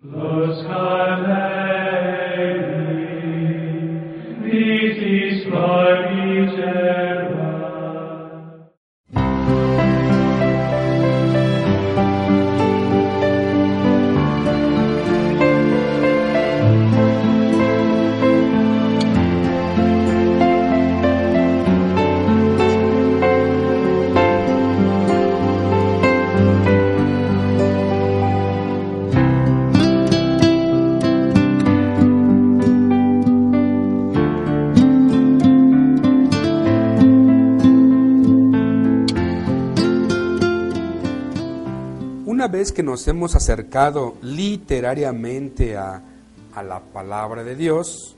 Los Galilei, vez que nos hemos acercado literariamente a, a la palabra de Dios,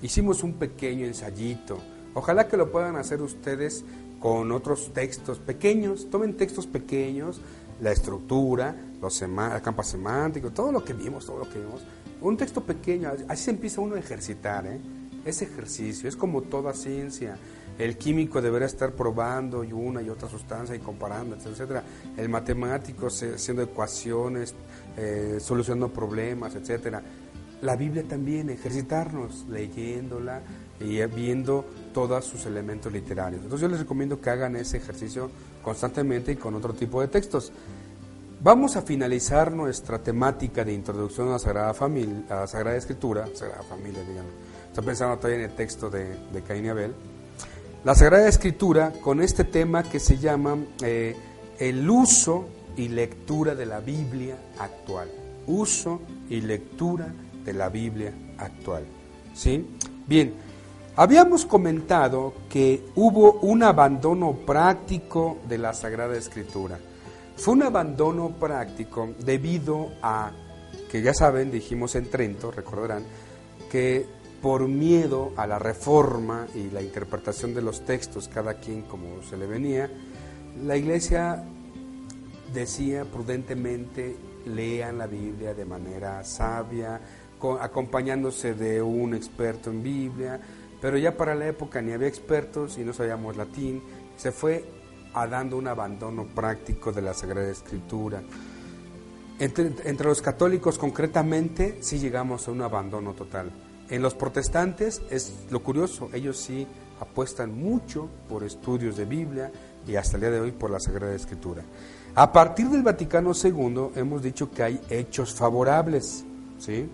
hicimos un pequeño ensayito. Ojalá que lo puedan hacer ustedes con otros textos pequeños. Tomen textos pequeños, la estructura, los el campo semántico, todo lo que vimos, todo lo que vimos. Un texto pequeño, así se empieza uno a ejercitar, ¿eh? Es ejercicio, es como toda ciencia. El químico deberá estar probando y una y otra sustancia y comparando, etcétera. El matemático haciendo ecuaciones, eh, solucionando problemas, etcétera. La Biblia también, ejercitarnos leyéndola y viendo todos sus elementos literarios. Entonces yo les recomiendo que hagan ese ejercicio constantemente y con otro tipo de textos. Vamos a finalizar nuestra temática de introducción a la Sagrada Familia, a la Sagrada Escritura, Sagrada Familia, díganlo. Estoy pensando todavía en el texto de Caín y Abel. La Sagrada Escritura con este tema que se llama eh, el uso y lectura de la Biblia actual. Uso y lectura de la Biblia actual. ¿Sí? Bien, habíamos comentado que hubo un abandono práctico de la Sagrada Escritura. Fue un abandono práctico debido a que ya saben, dijimos en Trento, recordarán, que por miedo a la reforma y la interpretación de los textos, cada quien como se le venía, la iglesia decía prudentemente, lean la Biblia de manera sabia, co- acompañándose de un experto en Biblia, pero ya para la época ni había expertos y no sabíamos latín, se fue a dando un abandono práctico de la Sagrada Escritura. Entre, entre los católicos concretamente sí llegamos a un abandono total. En los protestantes es lo curioso, ellos sí apuestan mucho por estudios de Biblia y hasta el día de hoy por la Sagrada Escritura. A partir del Vaticano II hemos dicho que hay hechos favorables, ¿sí?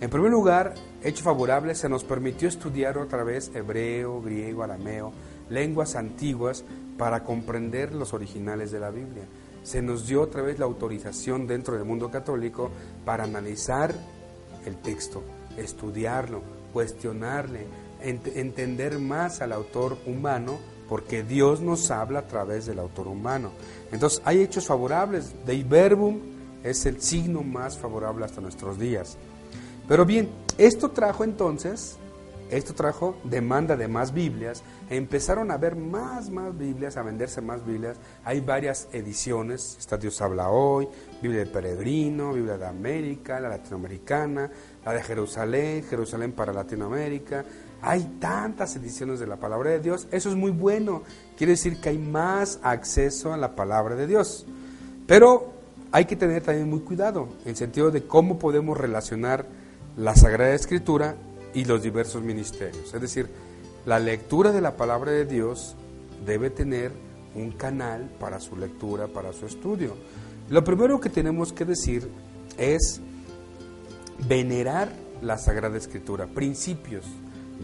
En primer lugar, hechos favorables se nos permitió estudiar otra vez hebreo, griego, arameo, lenguas antiguas para comprender los originales de la Biblia. Se nos dio otra vez la autorización dentro del mundo católico para analizar el texto, estudiarlo, cuestionarle, ent- entender más al autor humano, porque Dios nos habla a través del autor humano. Entonces, hay hechos favorables. Dei verbum es el signo más favorable hasta nuestros días. Pero bien, esto trajo entonces, esto trajo demanda de más Biblias, empezaron a haber más, más Biblias, a venderse más Biblias, hay varias ediciones, está Dios habla hoy, Biblia del Peregrino, Biblia de América, la latinoamericana, la de Jerusalén, Jerusalén para Latinoamérica, hay tantas ediciones de la palabra de Dios, eso es muy bueno, quiere decir que hay más acceso a la palabra de Dios, pero hay que tener también muy cuidado en sentido de cómo podemos relacionar la Sagrada Escritura y los diversos ministerios. Es decir, la lectura de la palabra de Dios debe tener un canal para su lectura, para su estudio. Lo primero que tenemos que decir es venerar la Sagrada Escritura, principios.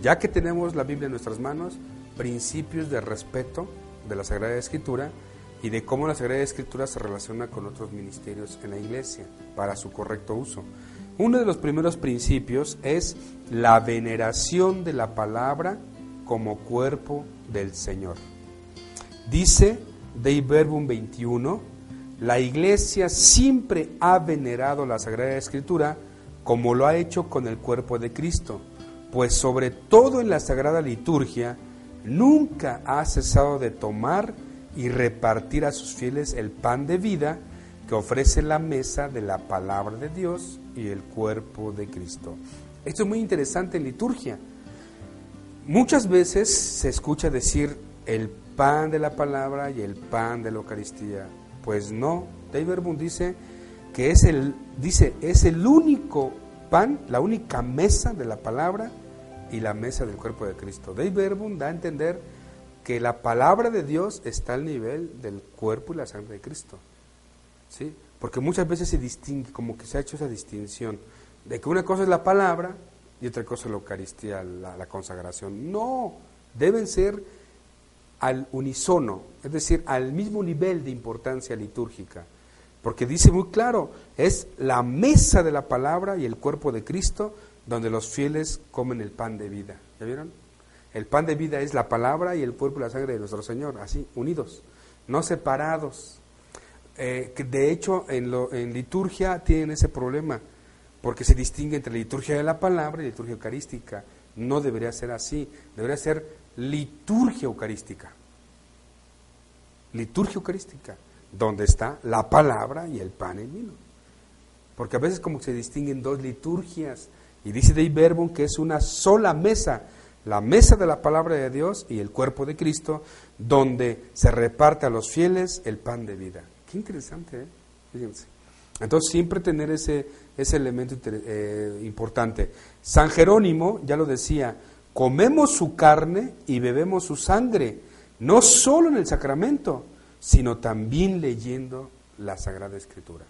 Ya que tenemos la Biblia en nuestras manos, principios de respeto de la Sagrada Escritura y de cómo la Sagrada Escritura se relaciona con otros ministerios en la iglesia para su correcto uso. Uno de los primeros principios es la veneración de la palabra como cuerpo del Señor. Dice Dei Verbum 21, la iglesia siempre ha venerado la Sagrada Escritura como lo ha hecho con el cuerpo de Cristo, pues sobre todo en la Sagrada Liturgia nunca ha cesado de tomar y repartir a sus fieles el pan de vida que ofrece la mesa de la palabra de Dios y el cuerpo de Cristo. Esto es muy interesante en liturgia. Muchas veces se escucha decir el pan de la palabra y el pan de la Eucaristía. Pues no, David Verbum dice que es el, dice, es el único pan, la única mesa de la palabra y la mesa del cuerpo de Cristo. David Verbum da a entender que la palabra de Dios está al nivel del cuerpo y la sangre de Cristo. ¿Sí? Porque muchas veces se distingue, como que se ha hecho esa distinción, de que una cosa es la palabra y otra cosa es la Eucaristía, la, la consagración. No, deben ser al unisono, es decir, al mismo nivel de importancia litúrgica. Porque dice muy claro, es la mesa de la palabra y el cuerpo de Cristo donde los fieles comen el pan de vida. ¿Ya vieron? El pan de vida es la palabra y el cuerpo y la sangre de nuestro Señor, así, unidos, no separados. Eh, de hecho, en, lo, en liturgia tienen ese problema, porque se distingue entre liturgia de la palabra y liturgia eucarística. No debería ser así, debería ser liturgia eucarística. Liturgia eucarística, donde está la palabra y el pan en vino. Porque a veces como se distinguen dos liturgias, y dice Dei Verbum que es una sola mesa, la mesa de la palabra de Dios y el cuerpo de Cristo, donde se reparte a los fieles el pan de vida. Interesante, ¿eh? Fíjense. Entonces siempre tener ese, ese elemento eh, importante. San Jerónimo ya lo decía, comemos su carne y bebemos su sangre, no solo en el sacramento, sino también leyendo la Sagrada Escritura.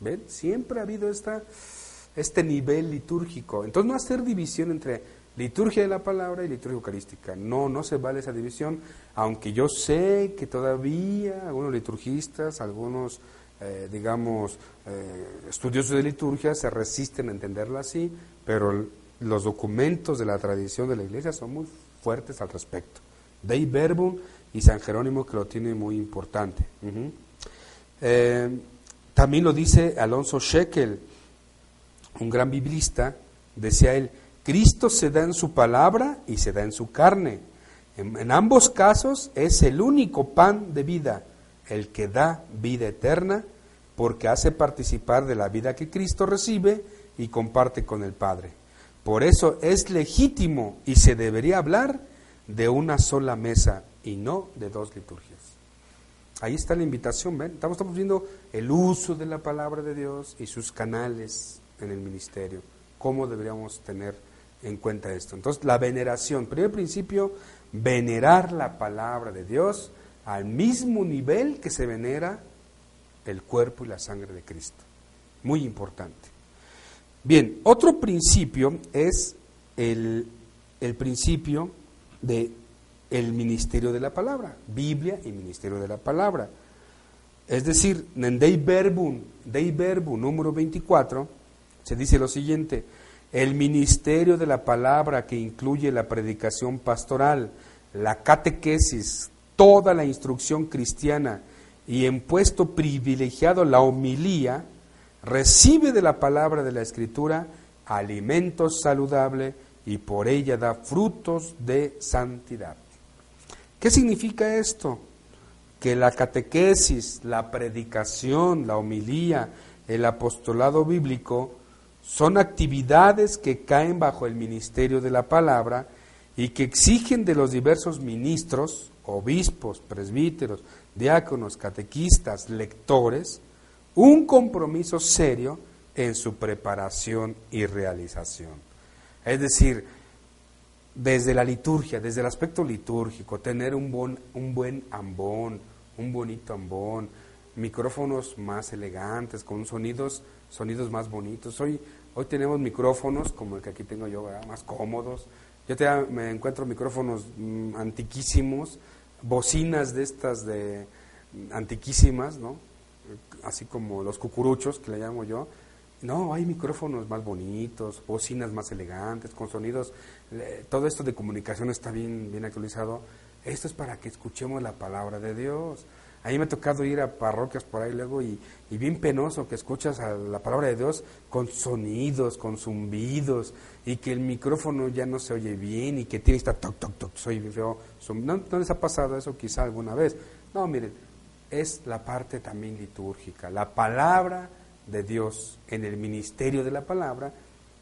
¿Ven? Siempre ha habido esta, este nivel litúrgico. Entonces no hacer división entre liturgia de la palabra y liturgia eucarística. No, no se vale esa división, aunque yo sé que todavía algunos liturgistas, algunos, eh, digamos, eh, estudiosos de liturgia se resisten a entenderla así, pero los documentos de la tradición de la iglesia son muy fuertes al respecto. Dei Verbum y San Jerónimo que lo tiene muy importante. Eh, también lo dice Alonso Shekel, un gran biblista, decía él, Cristo se da en su palabra y se da en su carne. En, ambos casos es el único pan de vida, el que da vida eterna, porque hace participar de la vida que Cristo recibe y comparte con el Padre. Por eso es legítimo y se debería hablar de una sola mesa y no de dos liturgias. Ahí está la invitación, ¿ven? Estamos, estamos viendo el uso de la palabra de Dios y sus canales en el ministerio. ¿Cómo deberíamos tener en cuenta esto? Entonces, la veneración. Primer principio, venerar la palabra de Dios al mismo nivel que se venera el cuerpo y la sangre de Cristo. Muy importante. Bien, otro principio es el, el principio de el ministerio de la palabra, Biblia y ministerio de la palabra. Es decir, en Dei Verbum, Dei Verbum número 24, se dice lo siguiente, el ministerio de la palabra que incluye la predicación pastoral, la catequesis, toda la instrucción cristiana y en puesto privilegiado la homilía, recibe de la palabra de la escritura alimento saludable y por ella da frutos de santidad. ¿Qué significa esto? Que la catequesis, la predicación, la homilía, el apostolado bíblico son actividades que caen bajo el ministerio de la palabra y que exigen de los diversos ministros, obispos, presbíteros, diáconos, catequistas, lectores, un compromiso serio en su preparación y realización. Es decir, desde la liturgia, desde el aspecto litúrgico, tener un buen, un buen ambón, un bonito ambón, micrófonos más elegantes, con sonidos sonidos más bonitos. Hoy, hoy tenemos micrófonos como el que aquí tengo yo, más cómodos. Yo te, me encuentro micrófonos mm, antiquísimos, bocinas de estas de mm, antiquísimas, ¿no? Así como los cucuruchos que le llamo yo. No, hay micrófonos más bonitos, bocinas más elegantes, con sonidos. todo esto de comunicación está bien, bien actualizado. Esto es para que escuchemos la palabra de Dios. A mí me ha tocado ir a parroquias por ahí luego y, y bien penoso que escuchas a la palabra de Dios con sonidos, con zumbidos y que el micrófono ya no se oye bien y que tiene esta toc, toc, toc, soy feo. ¿No, ¿No les ha pasado eso quizá alguna vez? No, miren, es la parte también litúrgica. La palabra de Dios en el ministerio de la palabra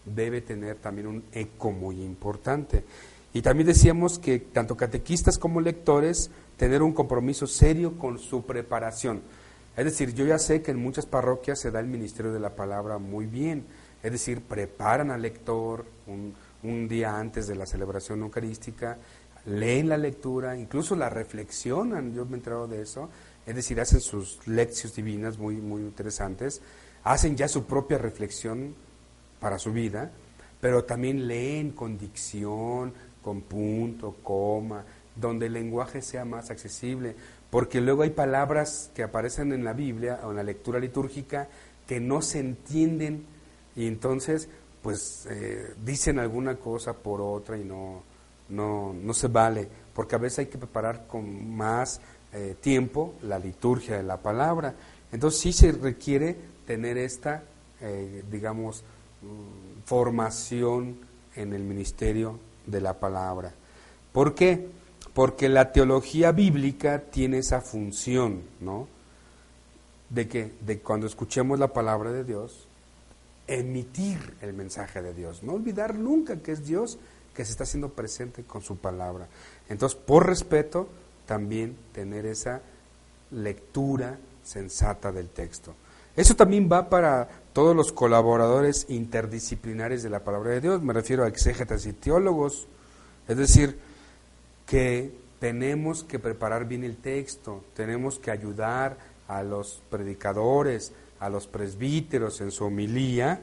debe tener también un eco muy importante. Y también decíamos que tanto catequistas como lectores tener un compromiso serio con su preparación. Es decir, yo ya sé que en muchas parroquias se da el ministerio de la palabra muy bien. Es decir, preparan al lector un, un día antes de la celebración eucarística, leen la lectura, incluso la reflexionan, yo me he enterado de eso, es decir, hacen sus lecciones divinas muy, muy interesantes, hacen ya su propia reflexión para su vida, pero también leen con dicción, con punto, coma, donde el lenguaje sea más accesible, porque luego hay palabras que aparecen en la Biblia o en la lectura litúrgica que no se entienden y entonces pues eh, dicen alguna cosa por otra y no, no, no se vale, porque a veces hay que preparar con más eh, tiempo la liturgia de la palabra. Entonces sí se requiere tener esta, eh, digamos, mm, formación en el ministerio de la palabra. ¿Por qué? Porque la teología bíblica tiene esa función, ¿no? De que de cuando escuchemos la palabra de Dios, emitir el mensaje de Dios, no olvidar nunca que es Dios que se está haciendo presente con su palabra. Entonces, por respeto, también tener esa lectura sensata del texto. Eso también va para todos los colaboradores interdisciplinares de la palabra de Dios, me refiero a exégetas y teólogos, es decir, que tenemos que preparar bien el texto, tenemos que ayudar a los predicadores, a los presbíteros en su homilía,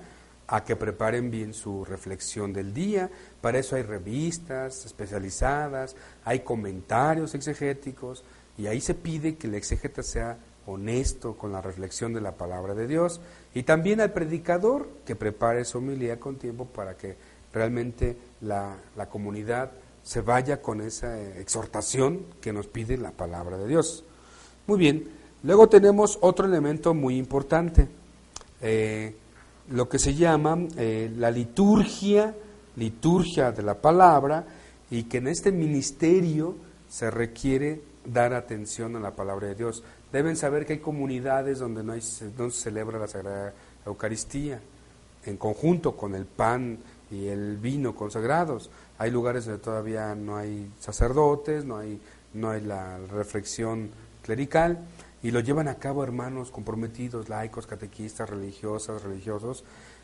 a que preparen bien su reflexión del día. Para eso hay revistas especializadas, hay comentarios exegéticos, y ahí se pide que el exégeta sea honesto con la reflexión de la palabra de Dios, y también al predicador que prepare su homilía con tiempo para que realmente la, la comunidad se vaya con esa exhortación que nos pide la palabra de Dios. Muy bien, luego tenemos otro elemento muy importante, eh, lo que se llama eh, la liturgia, liturgia de la palabra, y que en este ministerio se requiere dar atención a la palabra de Dios. Deben saber que hay comunidades donde no, se celebra la Sagrada Eucaristía, en conjunto con el pan y el vino consagrados. Hay lugares donde todavía no hay sacerdotes, no hay, no hay la reflexión clerical y lo llevan a cabo hermanos comprometidos, laicos, catequistas, religiosas, religiosos.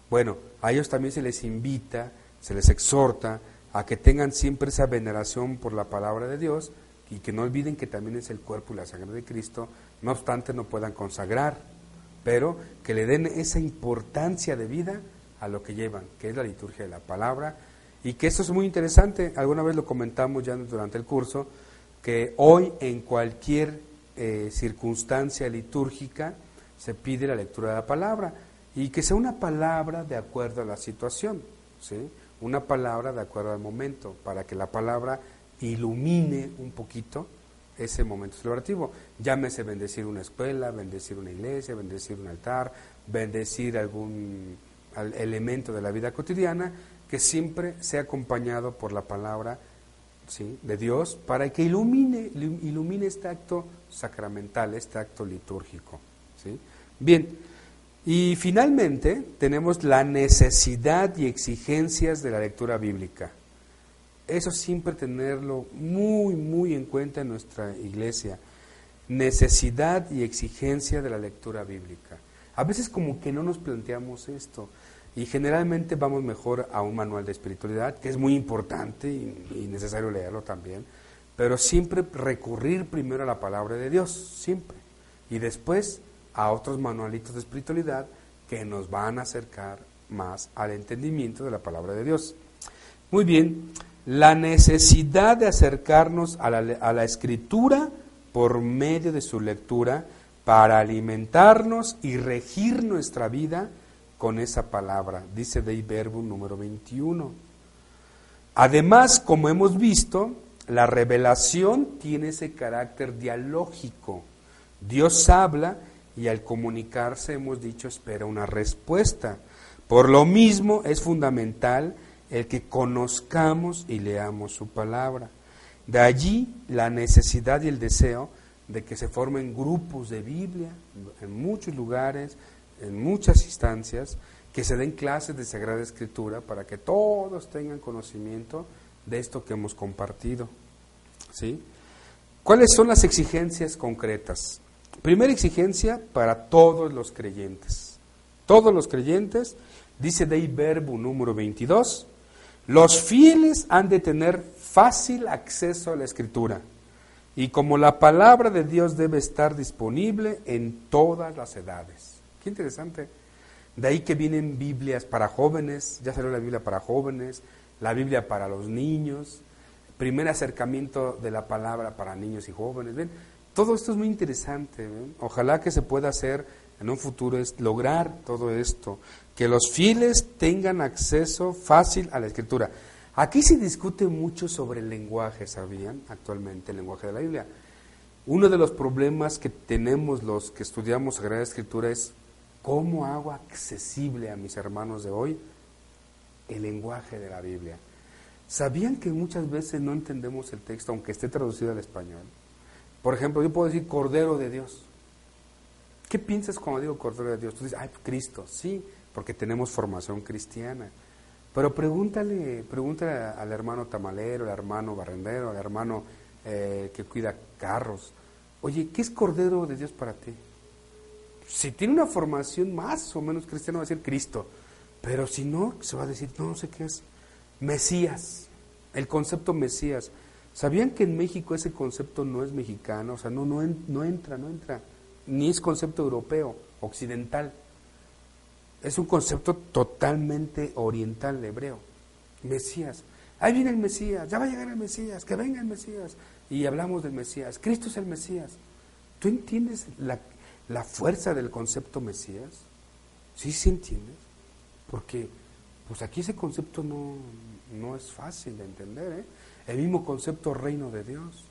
Bueno, a ellos también se les invita, se les exhorta a que tengan siempre esa veneración por la palabra de Dios y que no olviden que también es el cuerpo y la sangre de Cristo, no obstante no puedan consagrar, pero que le den esa importancia de vida a lo que llevan, que es la liturgia de la palabra, y que eso es muy interesante, alguna vez lo comentamos ya durante el curso, que hoy en cualquier eh, circunstancia litúrgica se pide la lectura de la palabra, y que sea una palabra de acuerdo a la situación, ¿sí? una palabra de acuerdo al momento, para que la palabra ilumine un poquito ese momento celebrativo. Llámese bendecir una escuela, bendecir una iglesia, bendecir un altar, bendecir algún elemento de la vida cotidiana que siempre sea acompañado por la palabra ¿sí? de Dios para que ilumine, ilumine este acto sacramental, este acto litúrgico. ¿sí? Bien, y finalmente tenemos la necesidad y exigencias de la lectura bíblica. Eso siempre tenerlo muy, muy en cuenta en nuestra iglesia. Necesidad y exigencia de la lectura bíblica. A veces como que no nos planteamos esto. Y generalmente vamos mejor a un manual de espiritualidad, que es muy importante y, necesario leerlo también, pero siempre recurrir primero a la palabra de Dios, siempre. Y después a otros manualitos de espiritualidad que nos van a acercar más al entendimiento de la palabra de Dios. Muy bien, la necesidad de acercarnos a la, escritura por medio de su lectura para alimentarnos y regir nuestra vida con esa palabra, dice Dei Verbum número 21. Además, como hemos visto, la revelación tiene ese carácter dialógico. Dios habla y al comunicarse, hemos dicho, espera una respuesta. Por lo mismo es fundamental el que conozcamos y leamos su palabra. De allí la necesidad y el deseo de que se formen grupos de Biblia en muchos lugares, en muchas instancias, que se den clases de Sagrada Escritura para que todos tengan conocimiento de esto que hemos compartido. ¿Sí? ¿Cuáles son las exigencias concretas? Primera exigencia para todos los creyentes. Todos los creyentes, dice Dei Verbo número 22, los fieles han de tener fácil acceso a la escritura. Y como la palabra de Dios debe estar disponible en todas las edades. Qué interesante. De ahí que vienen Biblias para jóvenes, ya salió la Biblia para jóvenes, la Biblia para los niños, primer acercamiento de la palabra para niños y jóvenes. ¿Ven? Todo esto es muy interesante. Ojalá que se pueda hacer en un futuro, es lograr todo esto, que los fieles tengan acceso fácil a la escritura. Aquí se discute mucho sobre el lenguaje, ¿sabían? Actualmente, el lenguaje de la Biblia. Uno de los problemas que tenemos los que estudiamos Sagrada Escritura es cómo hago accesible a mis hermanos de hoy el lenguaje de la Biblia. ¿Sabían que muchas veces no entendemos el texto aunque esté traducido al español? Por ejemplo, yo puedo decir Cordero de Dios. ¿Qué piensas cuando digo Cordero de Dios? Tú dices, ay, Cristo, sí, porque tenemos formación cristiana. Pero pregúntale, pregúntale al hermano tamalero, al hermano barrendero, al hermano eh, que cuida carros. Oye, ¿qué es Cordero de Dios para ti? Si tiene una formación más o menos cristiana, va a decir Cristo. Pero si no, se va a decir, no, no sé qué es. Mesías, el concepto Mesías. ¿Sabían que en México ese concepto no es mexicano? O sea, no, no, no entra, no entra. Ni es concepto europeo, occidental. Es un concepto totalmente oriental, hebreo. Mesías. Ahí viene el Mesías, ya va a llegar el Mesías, que venga el Mesías. Y hablamos del Mesías. Cristo es el Mesías. ¿Tú entiendes la, la fuerza del concepto Mesías? Sí, sí entiendes. Porque pues aquí ese concepto no, no es fácil de entender. ¿eh? El mismo concepto reino de Dios.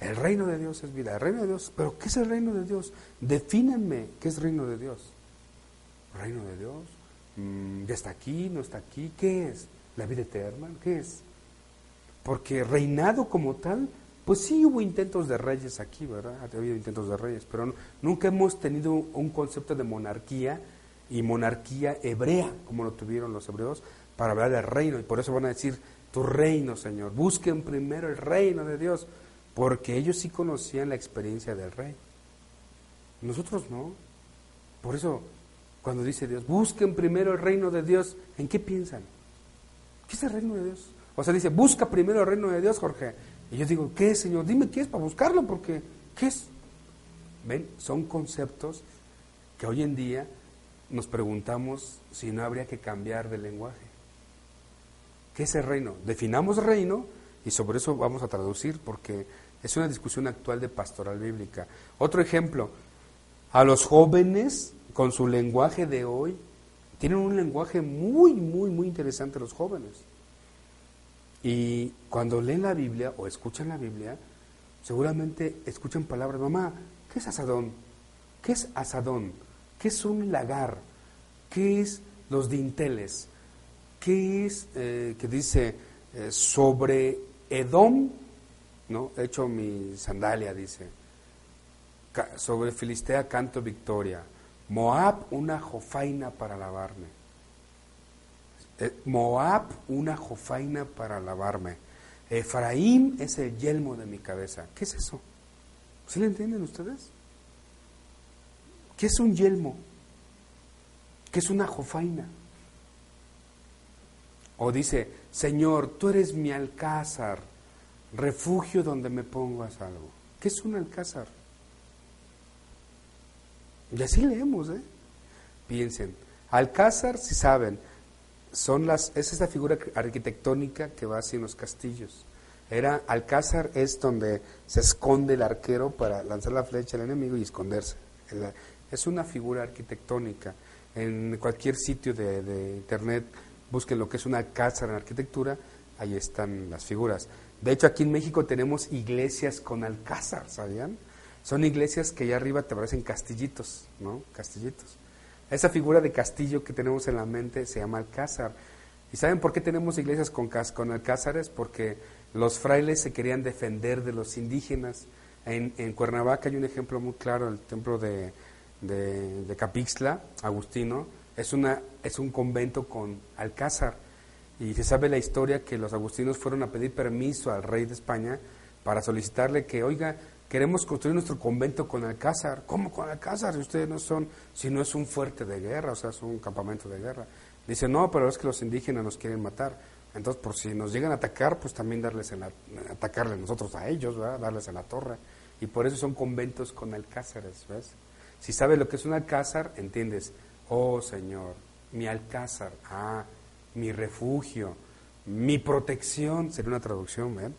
El reino de Dios es vida. El reino de Dios, pero ¿qué es el reino de Dios? Defínanme qué es reino de Dios. Reino de Dios, mm, ya está aquí, no está aquí, ¿qué es? La vida eterna, ¿qué es? Porque reinado como tal, pues sí hubo intentos de reyes aquí, ¿verdad? Ha habido intentos de reyes, pero nunca hemos tenido un concepto de monarquía y monarquía hebrea, como lo tuvieron los hebreos, para hablar del reino. Y por eso van a decir, tu reino, Señor. Busquen primero el reino de Dios, porque ellos sí conocían la experiencia del rey. Nosotros no. Por eso, cuando dice Dios, busquen primero el reino de Dios, ¿en qué piensan? ¿Qué es el reino de Dios? O sea, dice, busca primero el reino de Dios, Jorge. Y yo digo, ¿qué Señor? Dime qué es para buscarlo, porque, ¿qué es? ¿Ven? Son conceptos que hoy en día nos preguntamos si no habría que cambiar de lenguaje. ¿Qué es el reino? Definamos reino y sobre eso vamos a traducir porque es una discusión actual de pastoral bíblica. Otro ejemplo, a los jóvenes con su lenguaje de hoy, tienen un lenguaje muy, muy, muy interesante los jóvenes. Y cuando leen la Biblia o escuchan la Biblia, seguramente escuchan palabras, mamá, ¿qué es asadón? ¿Qué es asadón? ¿Qué es un lagar? ¿Qué es los dinteles? ¿Qué es eh, que dice eh, sobre Edom? ¿no? Hecho mi sandalia, dice. sobre Filistea canto victoria. Moab, una jofaina para lavarme. Eh, Moab, una jofaina para lavarme. Efraín es el yelmo de mi cabeza. ¿Qué es eso? ¿Sí lo entienden ustedes? ¿Qué es un yelmo? ¿Qué es una jofaina? O dice, Señor, tú eres mi alcázar, refugio donde me pongo a salvo. ¿Qué es un alcázar? Y así leemos, ¿eh? Piensen, alcázar, si saben, son las, es esta figura arquitectónica que va en los castillos. Era alcázar es donde se esconde el arquero para lanzar la flecha al enemigo y esconderse. Es una figura arquitectónica. En cualquier sitio de, internet busquen lo que es una casa en arquitectura, ahí están las figuras. De hecho, aquí en México tenemos iglesias con alcázar, ¿sabían? Son iglesias que allá arriba te parecen castillitos, ¿no? Castillitos. Esa figura de castillo que tenemos en la mente se llama alcázar. ¿Y saben por qué tenemos iglesias con, alcázares? Porque los frailes se querían defender de los indígenas. En, en Cuernavaca hay un ejemplo muy claro, el templo de, de, de Agustino, es, una, es un convento con alcázar. Y se sabe la historia que los agustinos fueron a pedir permiso al rey de España para solicitarle que, oiga, queremos construir nuestro convento con Alcázar. ¿Cómo con Alcázar? Si ustedes no son, si no es un fuerte de guerra, o sea, es un campamento de guerra. Dice, no, pero es que los indígenas nos quieren matar. Entonces, por si nos llegan a atacar, pues también darles en la, atacarle nosotros a ellos, ¿verdad? darles en la torre. Y por eso son conventos con alcázares, ¿ves? Si sabes lo que es un alcázar, entiendes, oh Señor, mi alcázar, ah, mi refugio, mi protección, sería una traducción, ¿ven?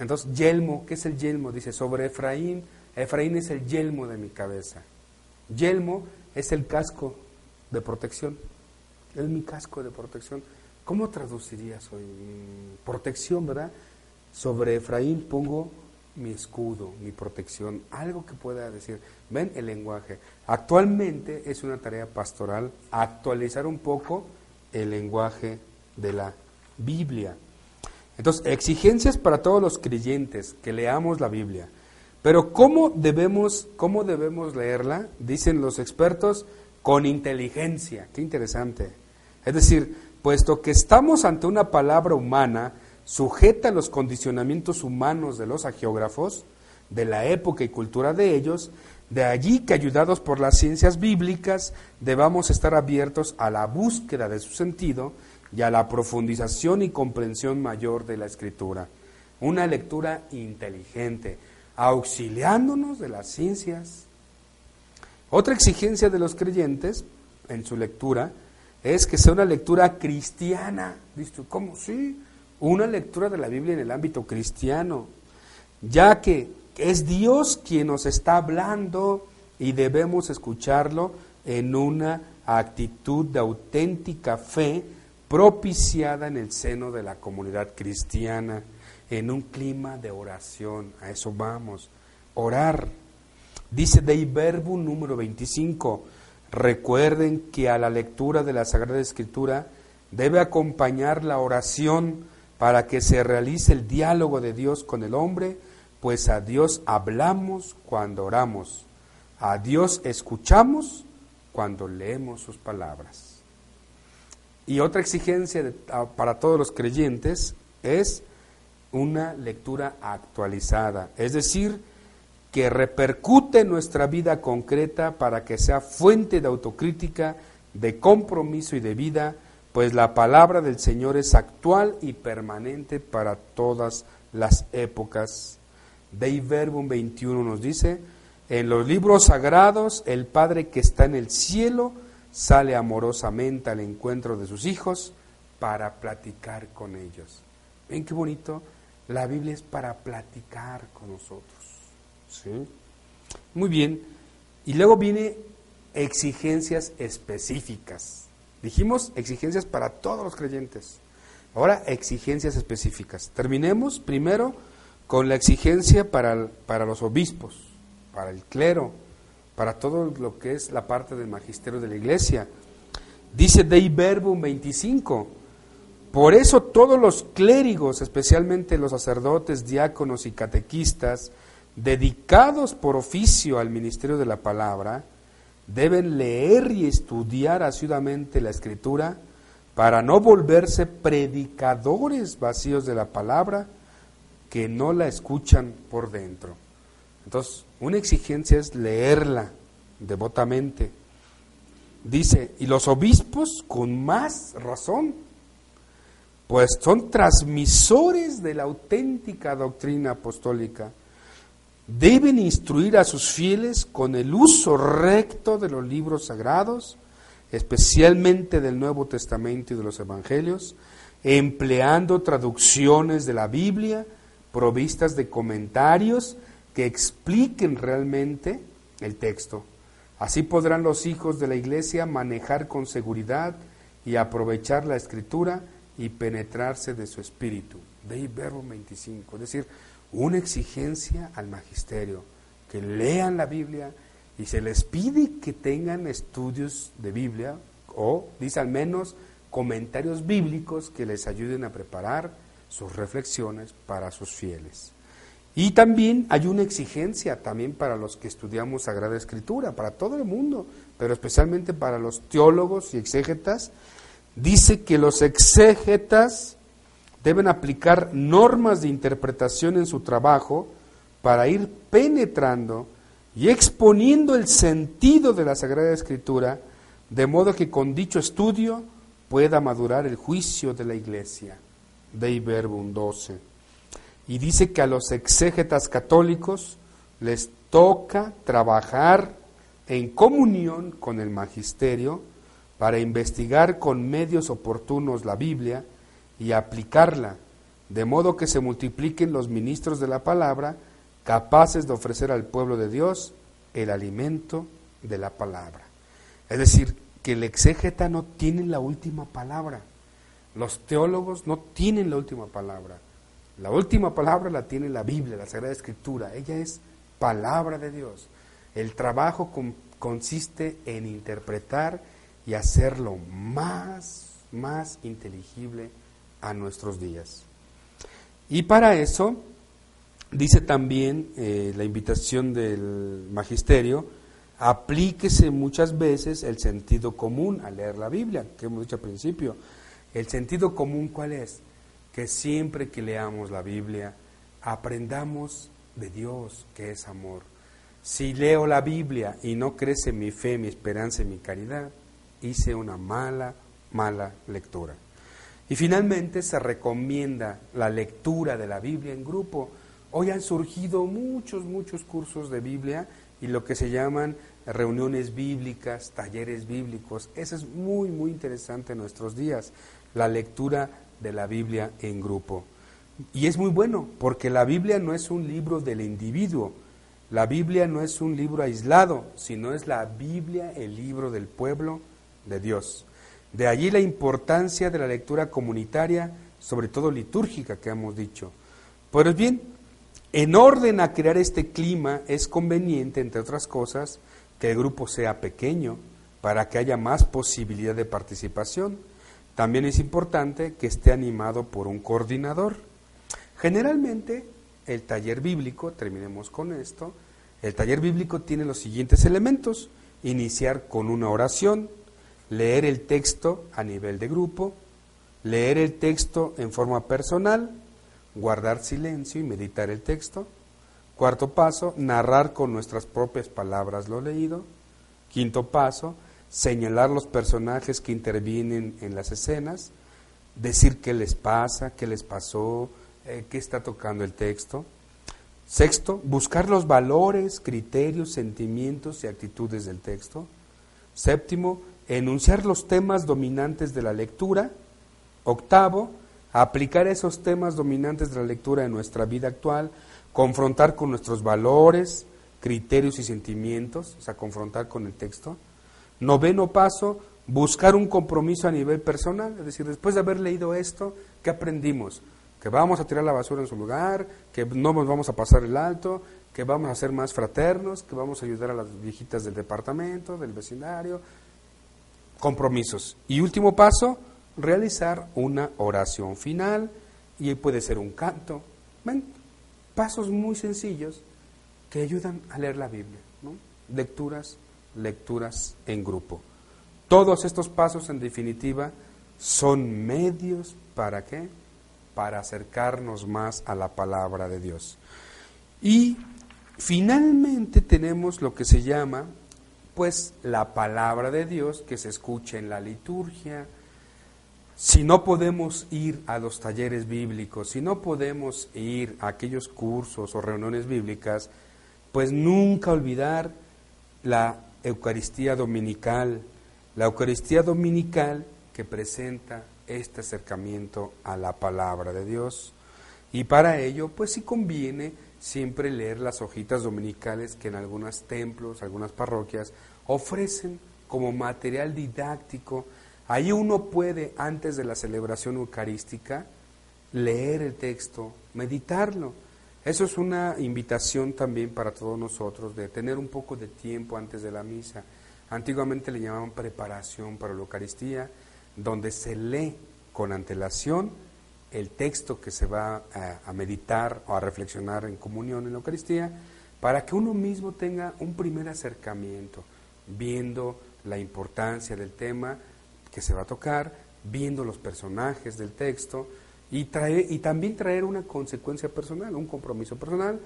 Entonces, yelmo, ¿qué es el yelmo? Dice, sobre Efraín, Efraín es el yelmo de mi cabeza. Yelmo es el casco de protección. Es mi casco de protección. ¿Cómo traducirías hoy? Protección, ¿verdad? Sobre Efraín pongo mi escudo, mi protección, algo que pueda decir. Ven el lenguaje. Actualmente es una tarea pastoral actualizar un poco el lenguaje de la Biblia. Entonces, exigencias para todos los creyentes que leamos la Biblia. Pero ¿cómo debemos, cómo debemos leerla? Dicen los expertos, con inteligencia. Qué interesante. Es decir, puesto que estamos ante una palabra humana sujeta a los condicionamientos humanos de los agiógrafos, de la época y cultura de ellos, de allí que ayudados por las ciencias bíblicas debamos estar abiertos a la búsqueda de su sentido y a la profundización y comprensión mayor de la escritura. Una lectura inteligente, auxiliándonos de las ciencias. Otra exigencia de los creyentes en su lectura es que sea una lectura cristiana. ¿Cómo? Sí, una lectura de la Biblia en el ámbito cristiano, ya que es Dios quien nos está hablando y debemos escucharlo en una actitud de auténtica fe propiciada en el seno de la comunidad cristiana, en un clima de oración. A eso vamos. Orar. Dice Dei Verbum número 25. Recuerden que a la lectura de la Sagrada Escritura debe acompañar la oración para que se realice el diálogo de Dios con el hombre, pues a Dios hablamos cuando oramos, a Dios escuchamos cuando leemos sus palabras. Y otra exigencia para todos los creyentes es una lectura actualizada, es decir, que repercute en nuestra vida concreta para que sea fuente de autocrítica, de compromiso y de vida, pues la palabra del Señor es actual y permanente para todas las épocas. Dei Verbum 21 nos dice, en los libros sagrados el Padre que está en el cielo, sale amorosamente al encuentro de sus hijos para platicar con ellos. ¿Ven qué bonito? La Biblia es para platicar con nosotros. ¿Sí? Muy bien. Y luego viene exigencias específicas. Dijimos exigencias para todos los creyentes. Ahora exigencias específicas. Terminemos primero con la exigencia para, para los obispos, para el clero, para todo lo que es la parte del magisterio de la iglesia. Dice Dei Verbum 25. Por eso todos los clérigos, especialmente los sacerdotes, diáconos y catequistas, dedicados por oficio al ministerio de la palabra, deben leer y estudiar asiduamente la escritura para no volverse predicadores vacíos de la palabra que no la escuchan por dentro. Entonces, una exigencia es leerla devotamente. Dice, y los obispos con más razón, pues son transmisores de la auténtica doctrina apostólica. Deben instruir a sus fieles con el uso recto de los libros sagrados, especialmente del Nuevo Testamento y de los Evangelios, empleando traducciones de la Biblia provistas de comentarios que expliquen realmente el texto. Así podrán los hijos de la iglesia manejar con seguridad y aprovechar la escritura y penetrarse de su espíritu. De Verbo 25, es decir, una exigencia al magisterio. que lean la Biblia y se les pide que tengan estudios de Biblia o, dice al menos, comentarios bíblicos que les ayuden a preparar sus reflexiones para sus fieles. Y también hay una exigencia también para los que estudiamos Sagrada Escritura, para todo el mundo, pero especialmente para los teólogos y exégetas. Dice que los exégetas deben aplicar normas de interpretación en su trabajo para ir penetrando y exponiendo el sentido de la Sagrada Escritura, de modo que con dicho estudio pueda madurar el juicio de la Iglesia. Dei Verbum 12. Y dice que a los exégetas católicos les toca trabajar en comunión con el magisterio para investigar con medios oportunos la Biblia y aplicarla, de modo que se multipliquen los ministros de la palabra capaces de ofrecer al pueblo de Dios el alimento de la palabra. Es decir, que el exégeta no tiene la última palabra. Los teólogos no tienen la última palabra. La última palabra la tiene la Biblia, la Sagrada Escritura. Ella es palabra de Dios. El trabajo consiste en interpretar y hacerlo más, más inteligible a nuestros días. Y para eso, dice también eh, la invitación del magisterio, aplíquese muchas veces el sentido común al leer la Biblia, que hemos dicho al principio. El sentido común, ¿cuál es? Que siempre que leamos la Biblia, aprendamos de Dios, que es amor. Si leo la Biblia y no crece mi fe, mi esperanza y mi caridad, hice una mala, mala lectura. Y finalmente se recomienda la lectura de la Biblia en grupo. Hoy han surgido muchos, muchos cursos de Biblia y lo que se llaman reuniones bíblicas, talleres bíblicos. Eso es muy, muy interesante en nuestros días la lectura de la Biblia en grupo. Y es muy bueno, porque la Biblia no es un libro del individuo, la Biblia no es un libro aislado, sino es la Biblia el libro del pueblo de Dios. De allí la importancia de la lectura comunitaria, sobre todo litúrgica que hemos dicho. Pues bien, en orden a crear este clima es conveniente, entre otras cosas, que el grupo sea pequeño para que haya más posibilidad de participación también es importante que esté animado por un coordinador. Generalmente, el taller bíblico, terminemos con esto, el taller bíblico tiene los siguientes elementos. Iniciar con una oración, leer el texto a nivel de grupo, leer el texto en forma personal, guardar silencio y meditar el texto. Cuarto paso, narrar con nuestras propias palabras lo leído. Quinto paso, señalar los personajes que intervienen en las escenas, decir qué les pasa, qué les pasó, eh, qué está tocando el texto. Sexto, buscar los valores, criterios, sentimientos y actitudes del texto. Séptimo, enunciar los temas dominantes de la lectura. Octavo, aplicar esos temas dominantes de la lectura en nuestra vida actual, confrontar con nuestros valores, criterios y sentimientos, o sea, confrontar con el texto. Noveno paso, buscar un compromiso a nivel personal, es decir, después de haber leído esto, ¿qué aprendimos? Que vamos a tirar la basura en su lugar, que no nos vamos a pasar el alto, que vamos a ser más fraternos, que vamos a ayudar a las viejitas del departamento, del vecindario. Compromisos. Y último paso, realizar una oración final y puede ser un canto. Pasos muy sencillos que ayudan a leer la Biblia. ¿no? Lecturas lecturas en grupo. Todos estos pasos, en definitiva, son medios para qué? Para acercarnos más a la palabra de Dios. Y finalmente tenemos lo que se llama, pues, la palabra de Dios que se escucha en la liturgia. Si no podemos ir a los talleres bíblicos, si no podemos ir a aquellos cursos o reuniones bíblicas, pues nunca olvidar la Eucaristía Dominical, la Eucaristía Dominical que presenta este acercamiento a la palabra de Dios. Y para ello, pues sí conviene siempre leer las hojitas dominicales que en algunos templos, algunas parroquias ofrecen como material didáctico. Ahí uno puede, antes de la celebración eucarística, leer el texto, meditarlo. Eso es una invitación también para todos nosotros de tener un poco de tiempo antes de la misa. Antiguamente le llamaban preparación para la Eucaristía, donde se lee con antelación el texto que se va a, meditar o a reflexionar en comunión en la Eucaristía, para que uno mismo tenga un primer acercamiento, viendo la importancia del tema que se va a tocar, viendo los personajes del texto y, y también traer una consecuencia personal, un compromiso personal,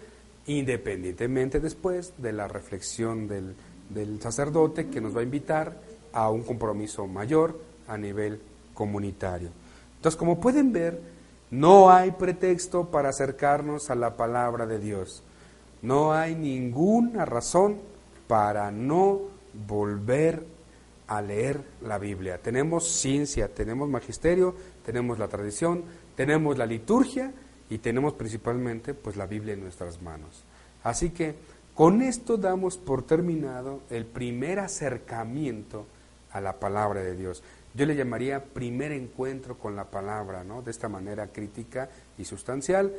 independientemente después de la reflexión del, del sacerdote que nos va a invitar a un compromiso mayor a nivel comunitario. Entonces, como pueden ver, no hay pretexto para acercarnos a la palabra de Dios. No hay ninguna razón para no volver a leer la Biblia. Tenemos ciencia, tenemos magisterio, tenemos la tradición, tenemos la liturgia y tenemos principalmente pues la Biblia en nuestras manos. Así que con esto damos por terminado el primer acercamiento a la palabra de Dios. Yo le llamaría primer encuentro con la palabra, ¿no? De esta manera crítica y sustancial.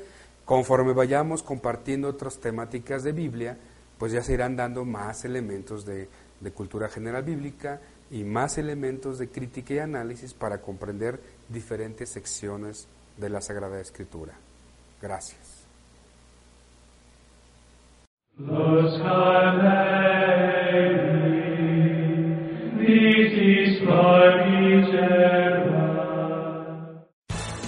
Conforme vayamos compartiendo otras temáticas de Biblia, pues ya se irán dando más elementos de, de cultura general bíblica y más elementos de crítica y análisis para comprender diferentes secciones de la Sagrada Escritura. Gracias.